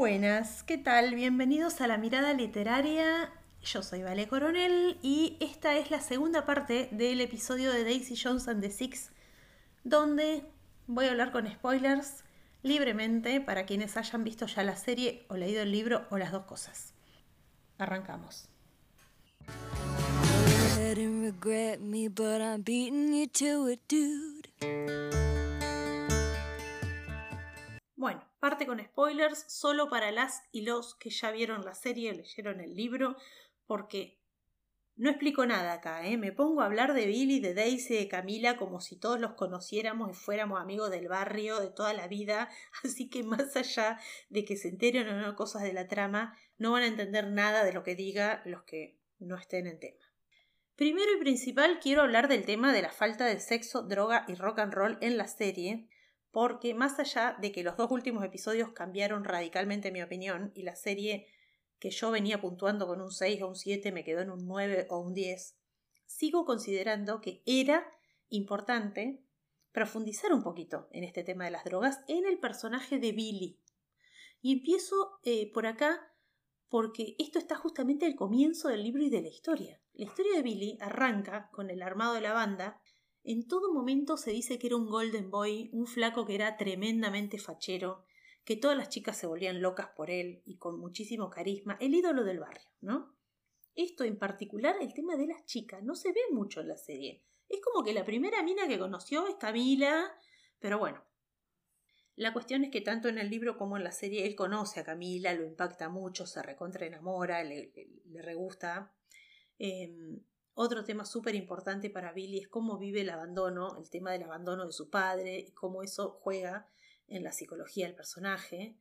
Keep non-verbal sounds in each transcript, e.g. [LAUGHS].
Buenas, ¿qué tal? Bienvenidos a la mirada literaria. Yo soy Vale Coronel y esta es la segunda parte del episodio de Daisy Jones and the Six, donde voy a hablar con spoilers libremente para quienes hayan visto ya la serie o leído el libro o las dos cosas. Arrancamos. Bueno, parte con spoilers solo para las y los que ya vieron la serie o leyeron el libro, porque no explico nada acá, ¿eh? me pongo a hablar de Billy, de Daisy, de Camila como si todos los conociéramos y fuéramos amigos del barrio de toda la vida, [LAUGHS] así que más allá de que se enteren o no cosas de la trama, no van a entender nada de lo que diga los que no estén en tema. Primero y principal quiero hablar del tema de la falta de sexo, droga y rock and roll en la serie, porque más allá de que los dos últimos episodios cambiaron radicalmente mi opinión y la serie que yo venía puntuando con un 6 o un 7 me quedó en un 9 o un 10, sigo considerando que era importante profundizar un poquito en este tema de las drogas en el personaje de Billy. Y empiezo eh, por acá porque esto está justamente al comienzo del libro y de la historia. La historia de Billy arranca con el armado de la banda en todo momento se dice que era un Golden Boy, un flaco que era tremendamente fachero, que todas las chicas se volvían locas por él y con muchísimo carisma, el ídolo del barrio, ¿no? Esto en particular, el tema de las chicas, no se ve mucho en la serie. Es como que la primera mina que conoció es Camila, pero bueno. La cuestión es que tanto en el libro como en la serie él conoce a Camila, lo impacta mucho, se recontra enamora, le, le, re gusta. Em, otro tema súper importante para Billy es cómo vive el abandono, el tema del abandono de su padre y cómo eso juega en la psicología del personaje.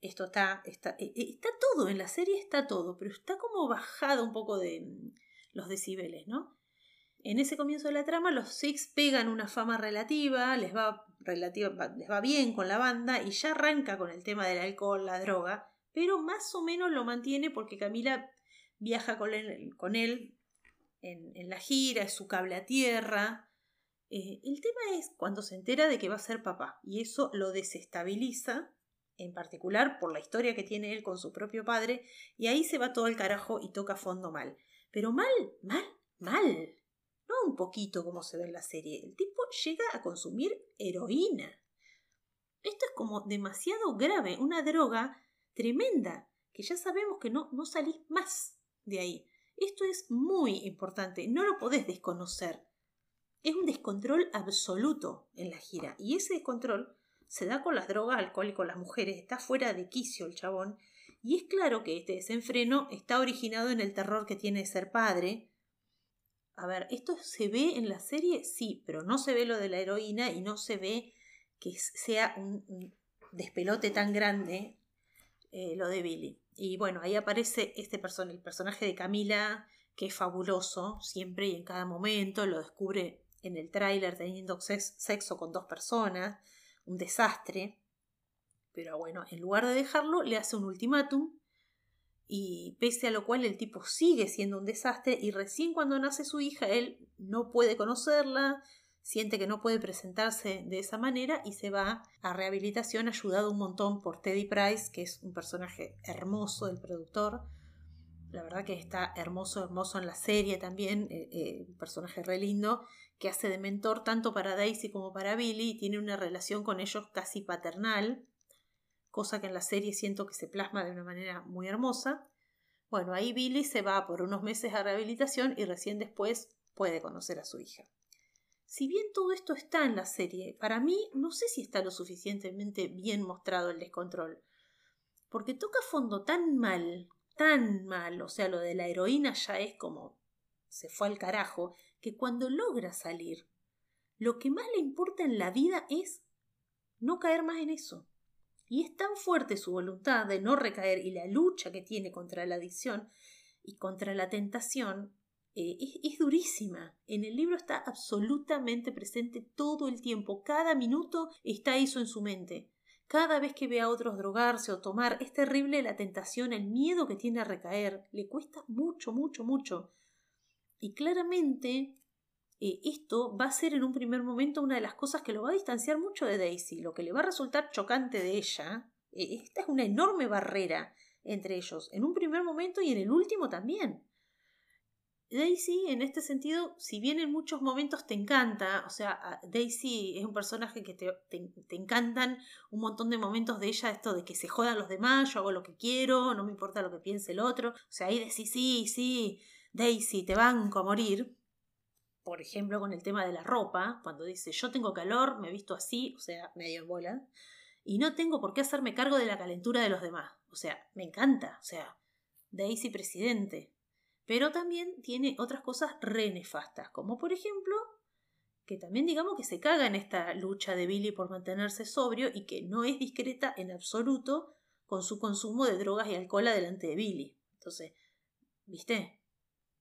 Esto está, está, e, e, está todo, en la serie está todo, pero está como bajado un poco de mm, los decibeles, ¿no? En ese comienzo de la trama, los Six pegan una fama relativa, les va, les va bien con la banda y ya arranca con el tema del alcohol, la droga, pero más o menos lo mantiene porque Camila viaja con él en, la gira, es su cable a tierra. Eh, el tema es cuando se entera de que va a ser papá y eso lo desestabiliza, en particular por la historia que tiene él con su propio padre, y ahí se va todo al carajo y toca fondo mal. Pero mal, mal, mal. No un poquito como se ve en la serie. El tipo llega a consumir heroína. Esto es como demasiado grave, una droga tremenda, que ya sabemos que no, no salís más de ahí. Esto es muy importante, no lo podés desconocer. Es un descontrol absoluto en la gira y ese descontrol se da con las drogas, alcohol y con las mujeres, está fuera de quicio el chabón y es claro que este desenfreno está originado en el terror que tiene de ser padre. A ver, ¿esto se ve en la serie? Sí, pero no se ve lo de la heroína y no se ve que sea un, despelote tan grande eh, lo de Billy. Y bueno, ahí aparece este person el personaje de Camila, que es fabuloso siempre y en cada momento, lo descubre en el tráiler teniendo sexo con dos personas, un desastre. Pero bueno, en lugar de dejarlo, le hace un ultimátum y pese a lo cual el tipo sigue siendo un desastre y recién cuando nace su hija él no puede conocerla, siente que no puede presentarse de esa manera y se va a rehabilitación ayudado un montón por Teddy Price, que es un personaje hermoso del productor. La verdad que está hermoso, hermoso en la serie también, eh, eh, un personaje re lindo, que hace de mentor tanto para Daisy como para Billy y tiene una relación con ellos casi paternal, cosa que en la serie siento que se plasma de una manera muy hermosa. Bueno, ahí Billy se va por unos meses a rehabilitación y recién después puede conocer a su hija. Si bien todo esto está en la serie, para mí no sé si está lo suficientemente bien mostrado el descontrol. Porque toca fondo tan mal, tan mal, o sea, lo de la heroína ya es como se fue al carajo, que cuando logra salir, lo que más le importa en la vida es no caer más en eso. Y es tan fuerte su voluntad de no recaer y la lucha que tiene contra la adicción y contra la tentación eh, es, durísima. En el libro está absolutamente presente todo el tiempo. Cada minuto está eso en su mente. Cada vez que ve a otros drogarse o tomar, es terrible la tentación, el miedo que tiene a recaer. Le cuesta mucho, mucho, mucho. Y claramente eh, esto va a ser en un primer momento una de las cosas que lo va a distanciar mucho de Daisy. Lo que le va a resultar chocante de ella, E, esta es una enorme barrera entre ellos, en un primer momento y en el último también. Daisy, en este sentido, si bien en muchos momentos te encanta, o sea, Daisy es un personaje que te, te, encantan un montón de momentos de ella, esto de que se jodan los demás, yo hago lo que quiero, no me importa lo que piense el otro, o sea, ahí decís, sí, sí, Daisy, te banco a morir. Por ejemplo, con el tema de la ropa, cuando dice, yo tengo calor, me visto así, o sea, medio en bola, y no tengo por qué hacerme cargo de la calentura de los demás. O sea, me encanta, o sea, Daisy presidente, pero también tiene otras cosas re nefastas, como por ejemplo que también digamos que se caga en esta lucha de Billy por mantenerse sobrio y que no es discreta en absoluto con su consumo de drogas y alcohol delante de Billy. Entonces, ¿viste?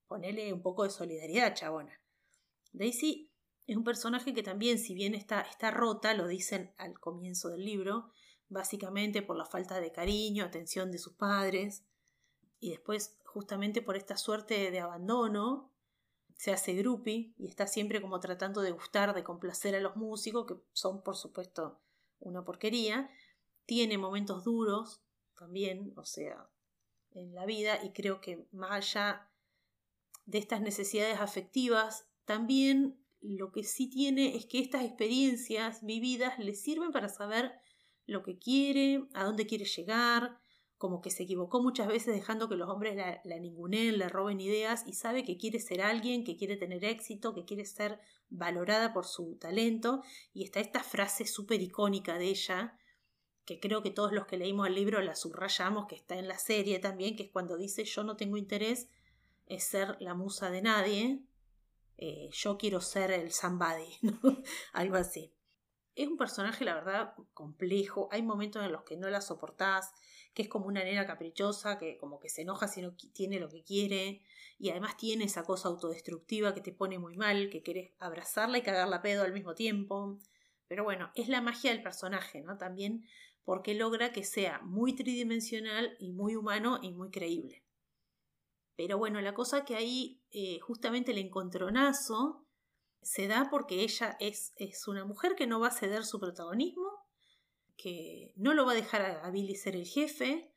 Ponele un poco de solidaridad, chabona. Daisy es un personaje que también, si bien está, está rota, lo dicen al comienzo del libro, básicamente por la falta de cariño, atención de sus padres, y después justamente por esta suerte de abandono, se hace grupi y está siempre como tratando de gustar, de complacer a los músicos, que son por supuesto una porquería. Tiene momentos duros también, o sea, en la vida y creo que más allá de estas necesidades afectivas, también lo que sí tiene es que estas experiencias vividas le sirven para saber lo que quiere, a dónde quiere llegar, como que se equivocó muchas veces dejando que los hombres la, la ninguneen, le roben ideas y sabe que quiere ser alguien, que quiere tener éxito, que quiere ser valorada por su talento y está esta frase súper icónica de ella que creo que todos los que leímos el libro la subrayamos, que está en la serie también, que es cuando dice yo no tengo interés en ser la musa de nadie, eh, yo quiero ser el somebody, [LAUGHS] algo así. Es un personaje, la verdad, complejo. Hay momentos en los que no la soportás, que es como una nena caprichosa, que como que se enoja si no tiene lo que quiere, y además tiene esa cosa autodestructiva que te pone muy mal, que querés abrazarla y cagarla pedo al mismo tiempo. Pero bueno, es la magia del personaje, ¿no? También porque logra que sea muy tridimensional y muy humano y muy creíble. Pero bueno, la cosa que ahí eh, justamente el encontronazo se da porque ella es, es una mujer que no va a ceder su protagonismo, que no lo va a dejar a, Billy ser el jefe.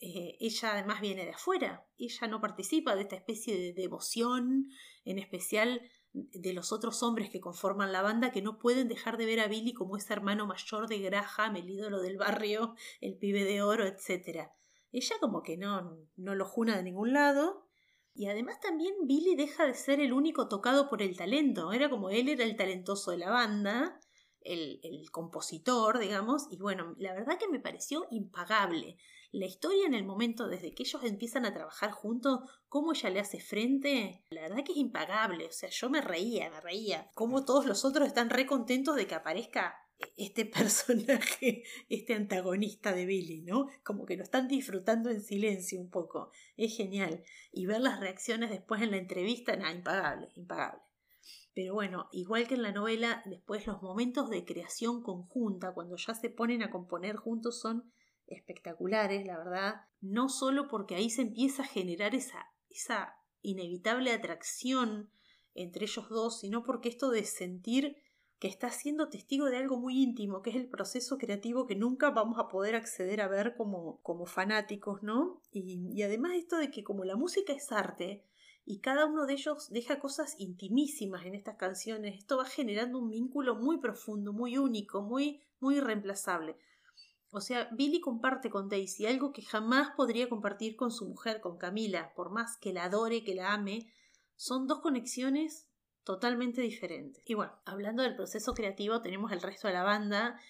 Eh, ella además viene de afuera, ella no participa de esta especie de devoción, en especial de los otros hombres que conforman la banda que no pueden dejar de ver a Billy como ese hermano mayor de Graham, el ídolo del barrio, el pibe de oro, etc. Ella como que no, no lo juna de ningún lado. Y además también Billy deja de ser el único tocado por el talento. Era como él era el talentoso de la banda el, compositor, digamos, y bueno, la verdad que me pareció impagable. La historia en el momento, desde que ellos empiezan a trabajar juntos, cómo ella le hace frente, la verdad que es impagable. O sea, yo me reía, me reía. Cómo todos los otros están re contentos de que aparezca este [LAUGHS] personaje, este antagonista de Billy, ¿no? Como que lo están disfrutando en silencio un poco. Es genial. Y ver las reacciones después en la entrevista, nada, impagable, impagable. Pero bueno, igual que en la novela, después los momentos de creación conjunta, cuando ya se ponen a componer juntos, son espectaculares, la verdad. No solo porque ahí se empieza a generar esa, esa inevitable atracción entre ellos dos, sino porque esto de sentir que está siendo testigo de algo muy íntimo, que es el proceso creativo que nunca vamos a poder acceder a ver como, como fanáticos, ¿no? Y, y además esto de que como la música es arte, y cada uno de ellos deja cosas intimísimas en estas canciones. Esto va generando un vínculo muy profundo, muy único, muy, muy irreemplazable. O sea, Billy comparte con Daisy algo que jamás podría compartir con su mujer, con Camila, por más que la adore, que la ame. Son dos conexiones totalmente diferentes. Y bueno, hablando del proceso creativo, tenemos el resto de la banda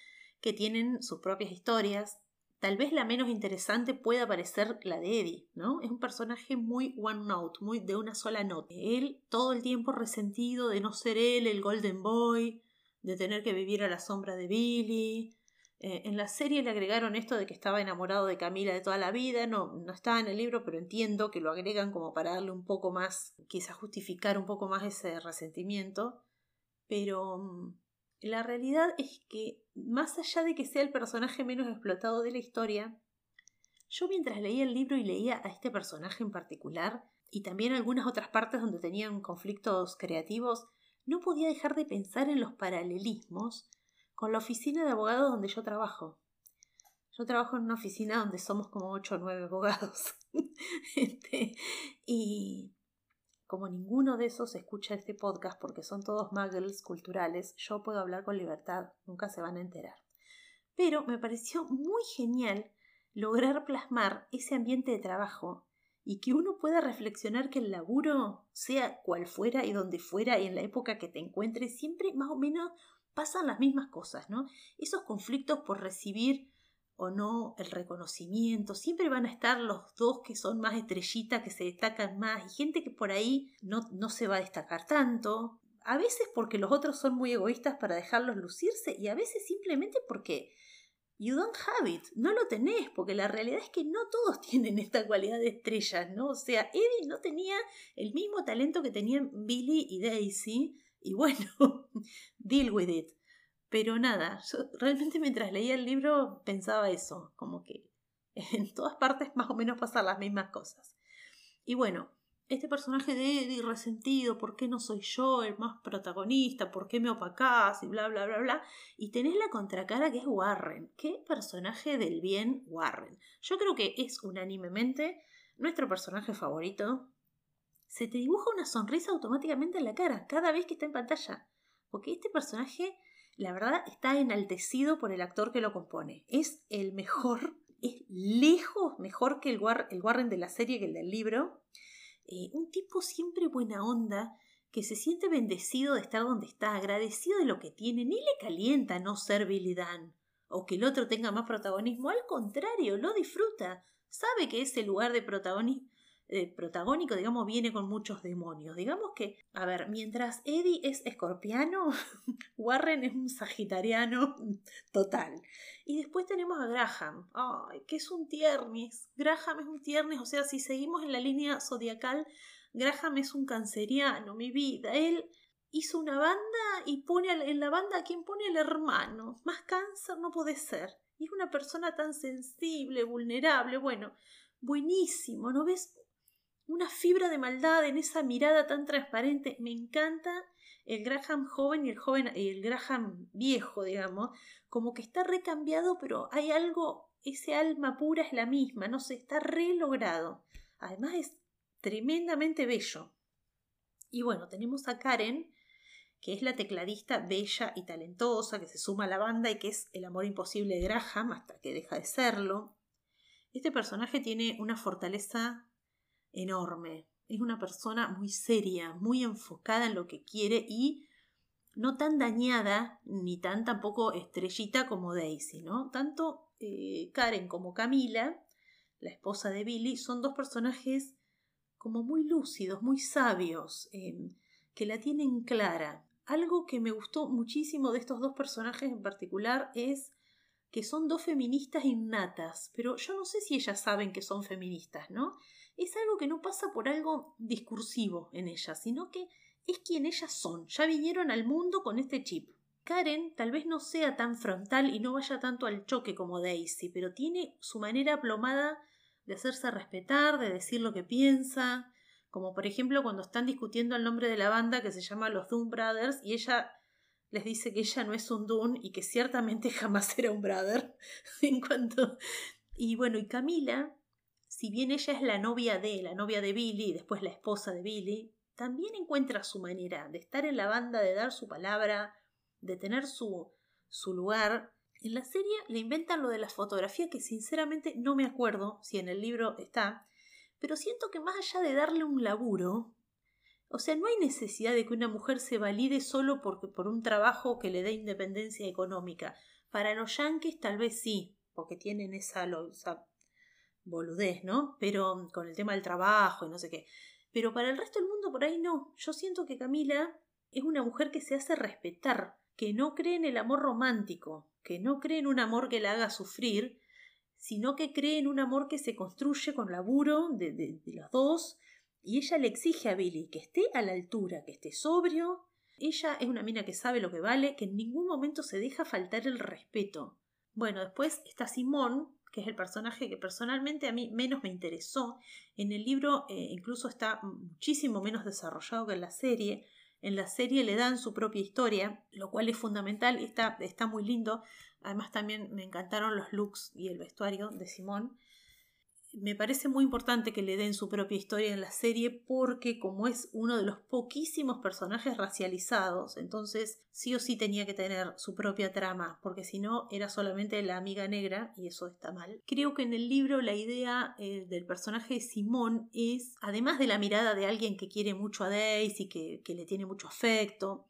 que tienen sus propias historias, Tal vez la menos interesante pueda parecer la de Eddie, ¿no? Es un personaje muy one note, muy de una sola nota. Él todo el tiempo resentido de no ser él el Golden Boy, de tener que vivir a la sombra de Billy. Eh, en la serie le agregaron esto de que estaba enamorado de Camila de toda la vida, no, no estaba en el libro, pero entiendo que lo agregan como para darle un poco más, quizás justificar un poco más ese resentimiento. Pero mm, la realidad es que, más allá de que sea el personaje menos explotado de la historia, yo mientras leía el libro y leía a este personaje en particular, y también algunas otras partes donde tenían conflictos creativos, no podía dejar de pensar en los paralelismos con la oficina de abogados donde yo trabajo. Yo trabajo en una oficina donde somos como ocho o nueve abogados. [LAUGHS] Este, y como ninguno de esos escucha este podcast porque son todos muggles culturales, yo puedo hablar con libertad, nunca se van a enterar. Pero me pareció muy genial lograr plasmar ese ambiente de trabajo y que uno pueda reflexionar que el laburo, sea cual fuera y donde fuera y en la época que te encuentres, siempre más o menos pasan las mismas cosas, ¿no? Esos conflictos por recibir o no el reconocimiento, siempre van a estar los dos que son más estrellitas, que se destacan más, y gente que por ahí no, no se va a destacar tanto, a veces porque los otros son muy egoístas para dejarlos lucirse y a veces simplemente porque You don't have it, no lo tenés, porque la realidad es que no todos [LAUGHS] tienen esta cualidad de estrellas, ¿no? O sea, Eddie no tenía el mismo talento que tenían Billy y Daisy, y bueno, [LAUGHS] deal with it. Pero nada, yo realmente mientras leía el libro pensaba eso, como que [LAUGHS] en todas partes más o menos pasan las mismas cosas. Y bueno, este personaje de Eddie resentido, ¿por qué no soy yo el más protagonista? ¿Por qué me opacás? Y bla, bla, bla, bla. Y tenés la contracara que es Warren. ¿Qué personaje del bien Warren? Yo creo que es unánimemente nuestro personaje favorito. Se te dibuja una sonrisa automáticamente en la cara cada vez que está en pantalla. Porque este personaje, la verdad, está enaltecido por el actor que lo compone. Es el mejor, es lejos mejor que el, Warren de la serie que el del libro. Eh, un tipo siempre buena onda, que se siente bendecido de estar donde está, agradecido de lo que tiene, ni le calienta no ser Billy Dan, o que el otro tenga más protagonismo, al contrario, lo disfruta, sabe que ese lugar de protagonismo eh, protagónico, digamos, viene con muchos demonios. Digamos que, a ver, mientras Eddie es escorpiano, [LAUGHS] Warren es un sagitariano [LAUGHS] total. Y después tenemos a Graham, ay, que es un tiernis. Graham es un tiernis, o sea, si seguimos en la línea zodiacal, Graham es un canceriano, mi vida. Él hizo una banda y pone en la banda a quien pone el hermano. Más cáncer no puede ser. Y es una persona tan sensible, vulnerable. Bueno, buenísimo, ¿no ves? Una fibra de maldad en esa mirada tan transparente. Me encanta el Graham joven y el joven y el Graham viejo, digamos, como que está recambiado, pero hay algo, ese alma pura es la misma, no sé, está re logrado. Además es tremendamente bello. Y bueno, tenemos a Karen, que es la tecladista bella y talentosa, que se suma a la banda y que es el amor imposible de Graham hasta que deja de serlo. Este personaje tiene una fortaleza enorme. Es una persona muy seria, muy enfocada en lo que quiere y no tan dañada ni tan tampoco estrellita como Daisy, ¿no? Tanto eh, Karen como Camila, la esposa de Billy, son dos personajes como muy lúcidos, muy sabios, em, que la tienen clara. Algo que me gustó muchísimo de estos dos personajes en particular es que son dos feministas innatas, pero yo no sé si ellas saben que son feministas, ¿no? Es algo que no pasa por algo discursivo en ellas, sino que es quien ellas son. Ya vinieron al mundo con este chip. Karen tal vez no sea tan frontal y no vaya tanto al choque como Daisy, pero tiene su manera aplomada de hacerse respetar, de decir lo que piensa, como por ejemplo cuando están discutiendo el nombre de la banda que se llama los Doom Brothers y ella les dice que ella no es un Doom y que ciertamente [LAUGHS] jamás era un brother [LAUGHS] en cuanto y bueno y Camila si bien ella es la novia de, la novia de Billy y después la esposa de Billy, también encuentra su manera de estar en la banda, de dar su palabra, de tener su, su lugar. En la serie le inventan lo de la fotografía que sinceramente no me acuerdo si en el libro está, pero siento que más allá de darle un laburo, o sea, no hay necesidad de que una mujer se valide solo por un trabajo que le dé independencia económica. Para los yankees tal vez sí, porque tienen esa, esa boludez, ¿no? Pero con el tema del trabajo y no sé qué. Pero para el resto del mundo por ahí no. Yo siento que Camila es una mujer que se hace respetar, que no cree en el amor romántico, que no cree en un amor que la haga sufrir, sino que cree en un amor que se construye con laburo de, de, de los dos. Y ella le exige a Billy que esté a la altura, que esté sobrio. Ella es una mina que sabe lo que vale, que en ningún momento se deja faltar el respeto. Bueno, después está Simón, que es el personaje que personalmente a mí menos me interesó. En el libro eh, incluso está muchísimo menos desarrollado que en la serie. En la serie le dan su propia historia, lo cual es fundamental está, está muy lindo. Además también me encantaron los looks y el vestuario de Simón me parece muy importante que le den su propia historia en la serie porque como es uno de los poquísimos personajes racializados, entonces sí o sí tenía que tener su propia trama, porque si no era solamente la amiga negra y eso está mal. Creo que en el libro la idea eh, del personaje de Simón es, además de la mirada de alguien que quiere mucho a Daisy, que, que le tiene mucho afecto,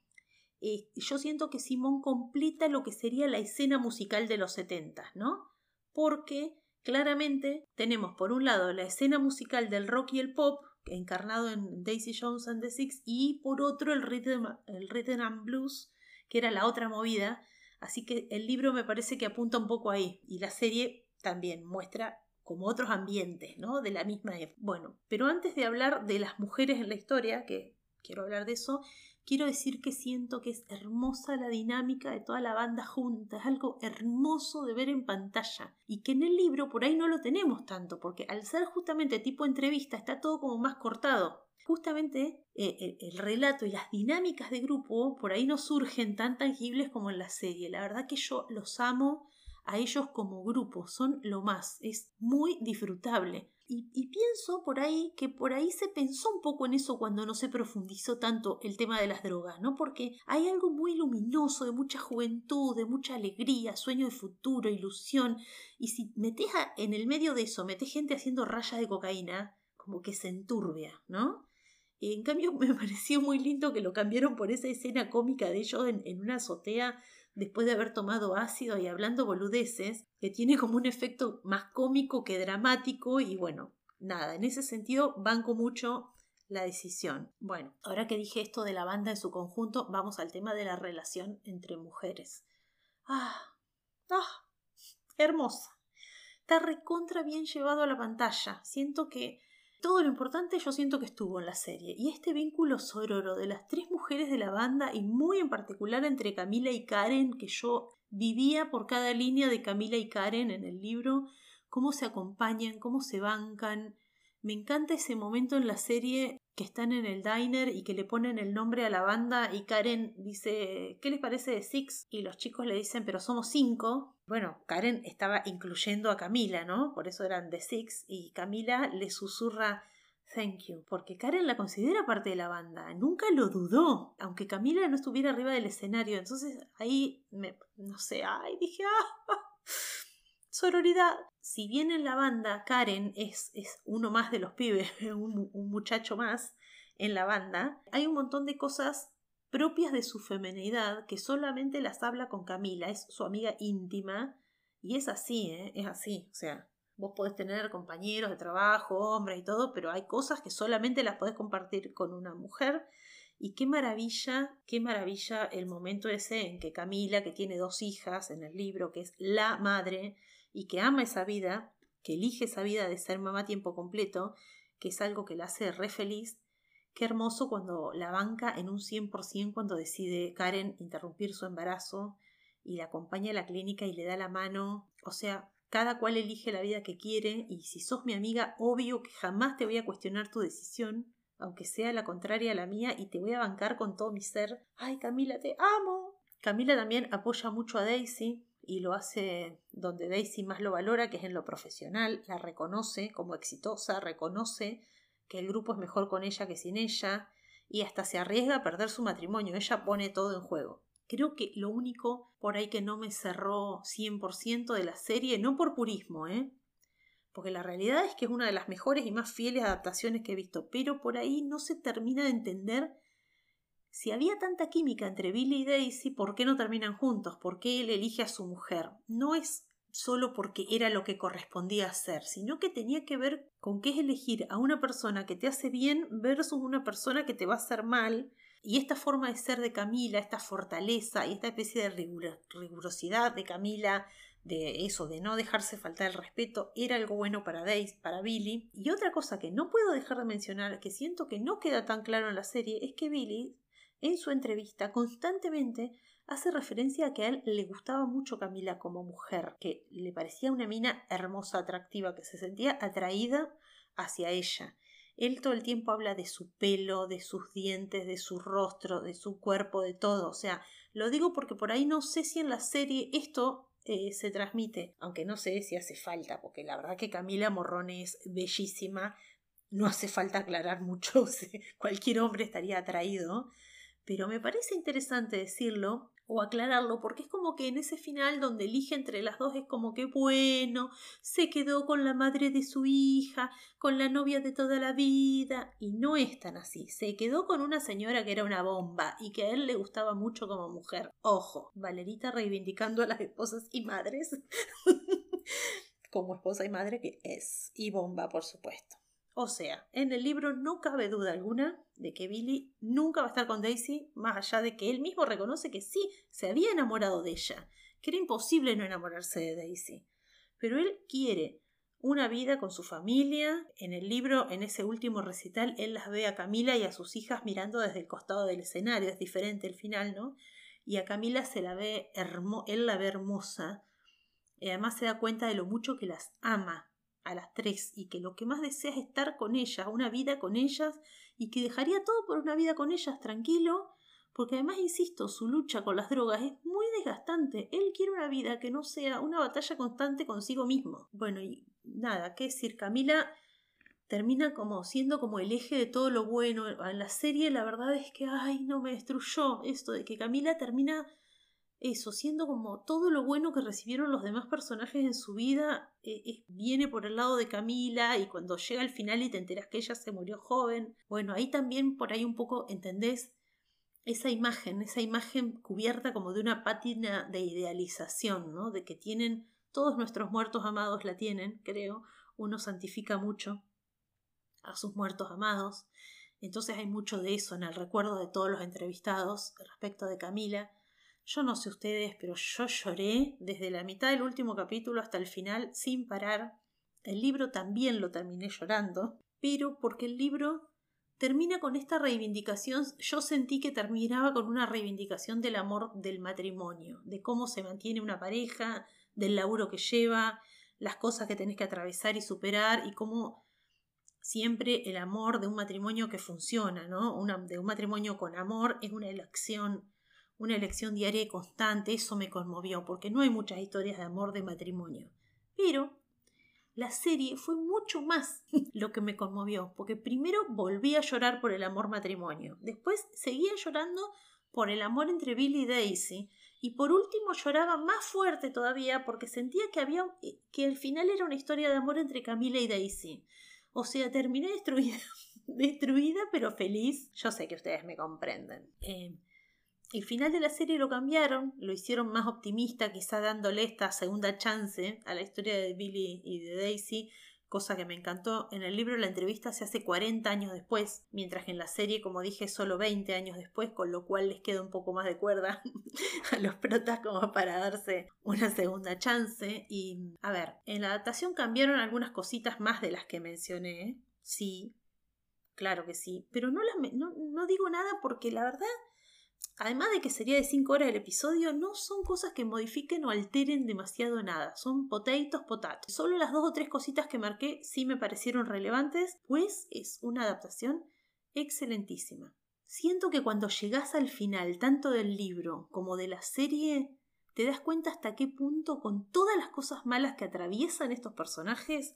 eh, yo siento que Simón completa lo que sería la escena musical de los 70, ¿no? Porque Claramente tenemos por un lado la escena musical del rock y el pop, encarnado en Daisy Jones and the Six, y por otro el rhythm, el and blues, que era la otra movida. Así que el libro me parece que apunta un poco ahí, y la serie también muestra como otros ambientes, ¿no? De la misma época. Bueno, pero antes de hablar de las mujeres en la historia, que quiero hablar de eso, quiero decir que siento que es hermosa la dinámica de toda la banda junta, es algo hermoso de ver en pantalla y que en el libro por ahí no lo tenemos tanto, porque al ser justamente tipo entrevista está todo como más cortado. Justamente eh, el, relato y las dinámicas de grupo por ahí no surgen tan tangibles como en la serie. La verdad que yo los amo a ellos como grupo, son lo más, es muy disfrutable. Y, pienso por ahí que por ahí se pensó un poco en eso cuando no se profundizó tanto el tema de las drogas, ¿no? Porque hay algo muy luminoso, de mucha juventud, de mucha alegría, sueño de futuro, ilusión. Y si metes en el medio de eso, metes gente haciendo rayas de cocaína, como que se enturbia, ¿no? En cambio, [LAUGHS] me pareció muy lindo que lo cambiaron por esa escena cómica de ellos en una azotea después de haber tomado ácido y hablando boludeces, que tiene como un efecto más cómico que dramático y bueno, nada, en ese sentido banco mucho la decisión. Bueno, ahora que dije esto de la banda en su conjunto, vamos al tema de la relación entre mujeres. Ah, ah, hermosa. Está recontra bien llevado a la pantalla. Siento que todo lo importante yo siento que estuvo en la serie, y este vínculo sororo de las tres mujeres de la banda y muy en particular entre Camila y Karen, que yo vivía por cada línea de Camila y Karen en el libro, cómo se acompañan, cómo se bancan, me encanta ese momento en la serie que están en el diner y que le ponen el nombre a la banda y Karen dice, ¿qué les parece de Six? Y los chicos le dicen, pero somos cinco. Bueno, Karen estaba incluyendo a Camila, ¿no? Por eso eran de Six y Camila le susurra, Thank you, porque Karen la considera parte de la banda, nunca lo dudó, aunque Camila no estuviera arriba del escenario, entonces ahí me, no sé, ay, dije, ah, Sororidad, si bien en la banda Karen es, es uno más de los pibes, [LAUGHS] un, muchacho más en la banda, hay un montón de cosas propias de su femenidad que solamente las habla con Camila, es su amiga íntima y es así, ¿eh? es así, o sea, vos podés tener compañeros de trabajo, hombres y todo, pero hay cosas que solamente las podés compartir con una mujer y qué maravilla, qué maravilla el momento ese en que Camila, que tiene dos hijas en el libro, que es la madre, y que ama esa vida, que elige esa vida de ser mamá a tiempo completo, que es algo que la hace re feliz, qué hermoso cuando la banca en un 100% cuando decide Karen interrumpir su embarazo y la acompaña a la clínica y le da la mano, o sea, cada cual elige la vida que quiere y si sos mi amiga, obvio que jamás te voy a cuestionar tu decisión, aunque sea la contraria a la mía y te voy a bancar con todo mi ser. Ay, Camila, te amo. Camila también apoya mucho a Daisy, y lo hace donde Daisy más lo valora, que es en lo profesional, la reconoce como exitosa, reconoce que el grupo es mejor con ella que sin ella y hasta se arriesga a perder su matrimonio, ella pone todo en juego. Creo que lo único por ahí que no me cerró 100% de la serie, no por purismo, ¿eh? Porque la realidad es que es una de las mejores y más fieles adaptaciones que he visto, pero por ahí no se termina de entender si había tanta química entre Billy y Daisy, ¿por qué no terminan juntos? ¿Por qué él elige a su mujer? No es solo porque era lo que correspondía hacer, sino que tenía que ver con qué es elegir a una persona que te hace bien versus una persona que te va a hacer mal. Y esta forma de ser de Camila, esta fortaleza y esta especie de rigurosidad de Camila, de eso, de no dejarse faltar el respeto, era algo bueno para Daisy, para Billy. Y otra cosa que no puedo dejar de mencionar, que siento que no queda tan claro en la serie, es que Billy en su entrevista constantemente hace referencia a que a él le gustaba mucho Camila como mujer, que le parecía una mina hermosa, atractiva, que se sentía atraída hacia ella. Él todo el tiempo habla de su pelo, de sus dientes, de su rostro, de su cuerpo, de todo. O sea, lo digo porque por ahí no sé si en la serie esto eh, se transmite, aunque no sé si hace falta, porque la verdad que Camila Morrón es bellísima, no hace falta aclarar mucho, [LAUGHS] cualquier hombre estaría atraído, pero me parece interesante decirlo o aclararlo porque es como que en ese final donde elige entre las dos es como que bueno, se quedó con la madre de su hija, con la novia de toda la vida y no es tan así, se quedó con una señora que era una bomba y que a él le gustaba mucho como mujer. Ojo, Valerita reivindicando a las esposas y madres [LAUGHS] como esposa y madre que es y bomba por supuesto. O sea, en el libro no cabe duda alguna de que Billy nunca va a estar con Daisy, más allá de que él mismo reconoce que sí, se había enamorado de ella, que era imposible no enamorarse de Daisy. Pero él quiere una vida con su familia. En el libro, en ese último recital, él las ve a Camila y a sus hijas mirando desde el costado del escenario, es diferente el final, ¿no? Y a Camila se la ve él la ve hermosa. Y además se da cuenta de lo mucho que las ama a las tres y que lo que más desea es estar con ellas, una vida con ellas y que dejaría todo por una vida con ellas tranquilo, porque además, insisto, su lucha con las drogas es muy desgastante. Él quiere una vida que no sea una batalla constante consigo mismo. Bueno, y nada, qué decir, Camila termina como siendo como el eje de todo lo bueno. En la serie la verdad es que, ay, no me destruyó esto de que Camila termina eso, siendo como todo lo bueno que recibieron los demás personajes en su vida, eh, viene por el lado de Camila y cuando llega al final y te enteras que ella se murió joven, bueno, ahí también por ahí un poco entendés esa imagen, esa imagen cubierta como de una pátina de idealización, ¿no? De que tienen, todos nuestros muertos amados la tienen, creo, uno santifica mucho a sus muertos amados, entonces hay mucho de eso en el recuerdo de todos los entrevistados respecto de Camila, yo no sé ustedes, pero yo lloré desde la mitad del último capítulo hasta el final sin parar. El libro también lo terminé llorando, pero porque el libro termina con esta reivindicación, yo sentí que terminaba con una reivindicación del amor del matrimonio, de cómo se mantiene una pareja, del laburo que lleva, las cosas que tenés que atravesar y superar y cómo siempre el amor de un matrimonio que funciona, ¿no? de un matrimonio con amor es una elección una elección diaria y constante, eso me conmovió, porque no hay muchas historias de amor de matrimonio. Pero la serie fue mucho más [LAUGHS] lo que me conmovió, porque primero volví a llorar por el amor matrimonio, después seguía llorando por el amor entre Billy y Daisy, y por último lloraba más fuerte todavía porque sentía que había que el final era una historia de amor entre Camila y Daisy. O sea, terminé destruida, [LAUGHS] destruida pero feliz. Yo sé que ustedes me comprenden. Eh, el final de la serie lo cambiaron, lo hicieron más optimista, quizá dándole esta segunda chance a la historia de Billy y de Daisy, cosa que me encantó. En el libro la entrevista se hace 40 años después, mientras que en la serie, como dije, solo 20 años después, con lo cual les queda un poco más de cuerda [LAUGHS] a los protas como para darse una segunda chance. Y, a ver, en la adaptación cambiaron algunas cositas más de las que mencioné, sí, claro que sí, pero no, las, no, no digo nada porque la verdad además de que sería de 5 horas el episodio, no son cosas que modifiquen o alteren demasiado nada. Son potatoes, potatos. Solo las dos o tres cositas que marqué sí me parecieron relevantes, pues es una adaptación excelentísima. Siento que cuando llegas al final, tanto del libro como de la serie, te das cuenta hasta qué punto, con todas las cosas malas que atraviesan estos personajes,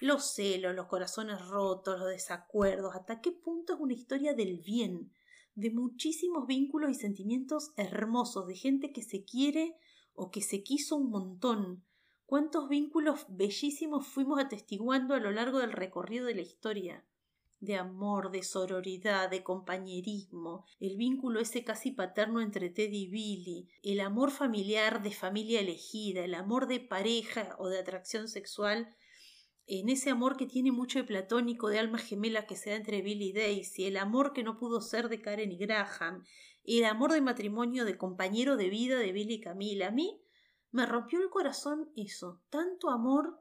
los celos, los corazones rotos, los desacuerdos, hasta qué punto es una historia del bien, de muchísimos vínculos y sentimientos hermosos, de gente que se quiere o que se quiso un montón. Cuántos vínculos bellísimos fuimos atestiguando a lo largo del recorrido de la historia. De amor, de sororidad, de compañerismo, el vínculo ese casi paterno entre Teddy y Billy, el amor familiar de familia elegida, el amor de pareja o de atracción sexual en ese amor que tiene mucho de platónico, de alma gemela que se da entre Billy y Daisy, el amor que no pudo ser de Karen y Graham, el amor de matrimonio de compañero de vida de Billy y Camila. A mí me rompió el corazón eso, tanto amor,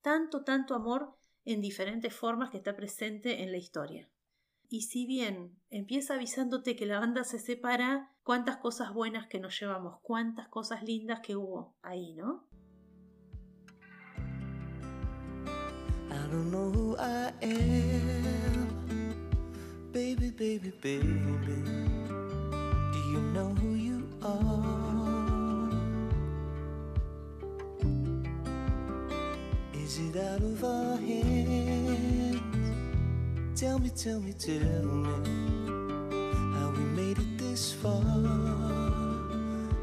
tanto, tanto amor en diferentes formas que está presente en la historia. Y si bien empieza avisándote que la banda se separa, cuántas cosas buenas que nos llevamos, cuántas cosas lindas que hubo ahí, ¿no? I don't know who I am. Baby, baby, baby. Do you know who you are? Is it out of our hands? Tell me, tell me, tell me how we made it this far.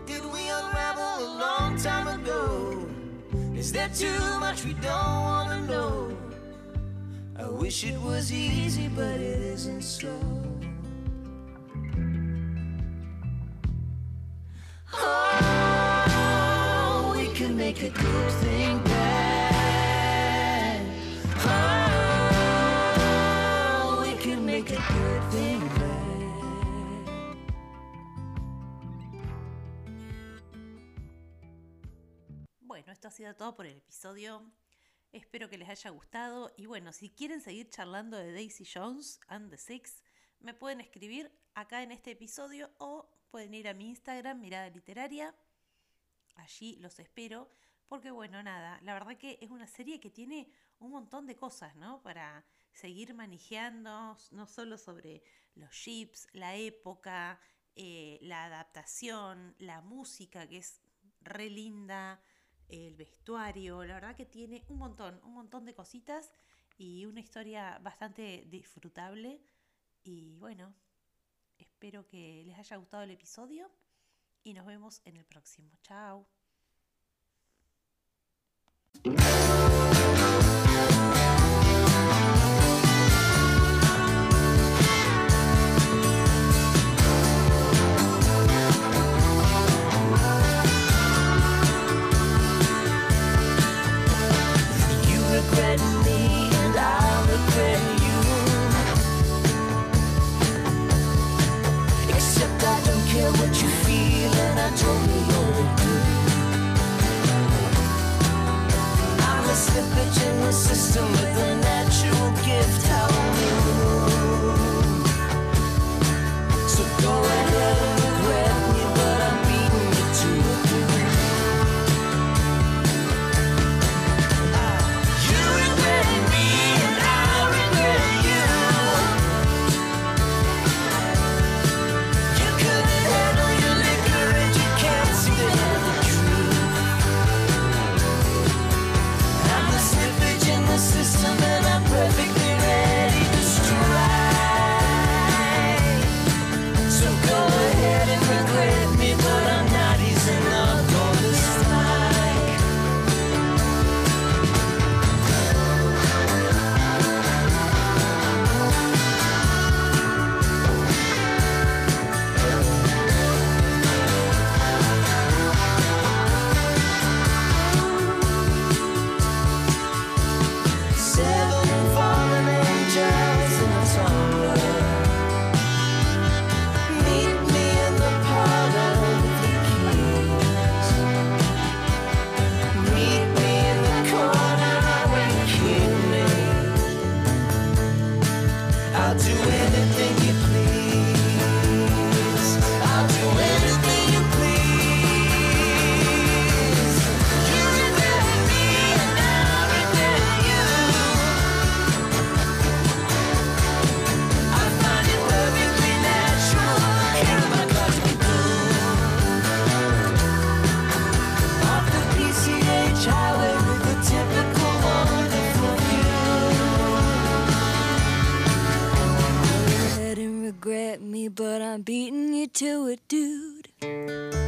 Did we unravel a long time ago? Is there too much we don't wanna know? Wish it was easy, but it isn't so. Oh, we can make a good thing bad. Oh, we can make a good thing bad. Bueno, esto ha sido todo por el episodio. Espero que les haya gustado. Y bueno, si quieren seguir charlando de Daisy Jones and the Six, me pueden escribir acá en este episodio o pueden ir a mi Instagram, Mirada Literaria. Allí los espero. Porque bueno, nada, la verdad que es una serie que tiene un montón de cosas, ¿no? Para seguir manejando, no solo sobre los chips, la época, eh, la adaptación, la música, que es re linda, el vestuario, la verdad que tiene un montón, un montón de cositas y una historia bastante disfrutable. Y bueno, espero que les haya gustado el episodio y nos vemos en el próximo. Chao. What you feel and I totally me, but I'm beating you to it, dude.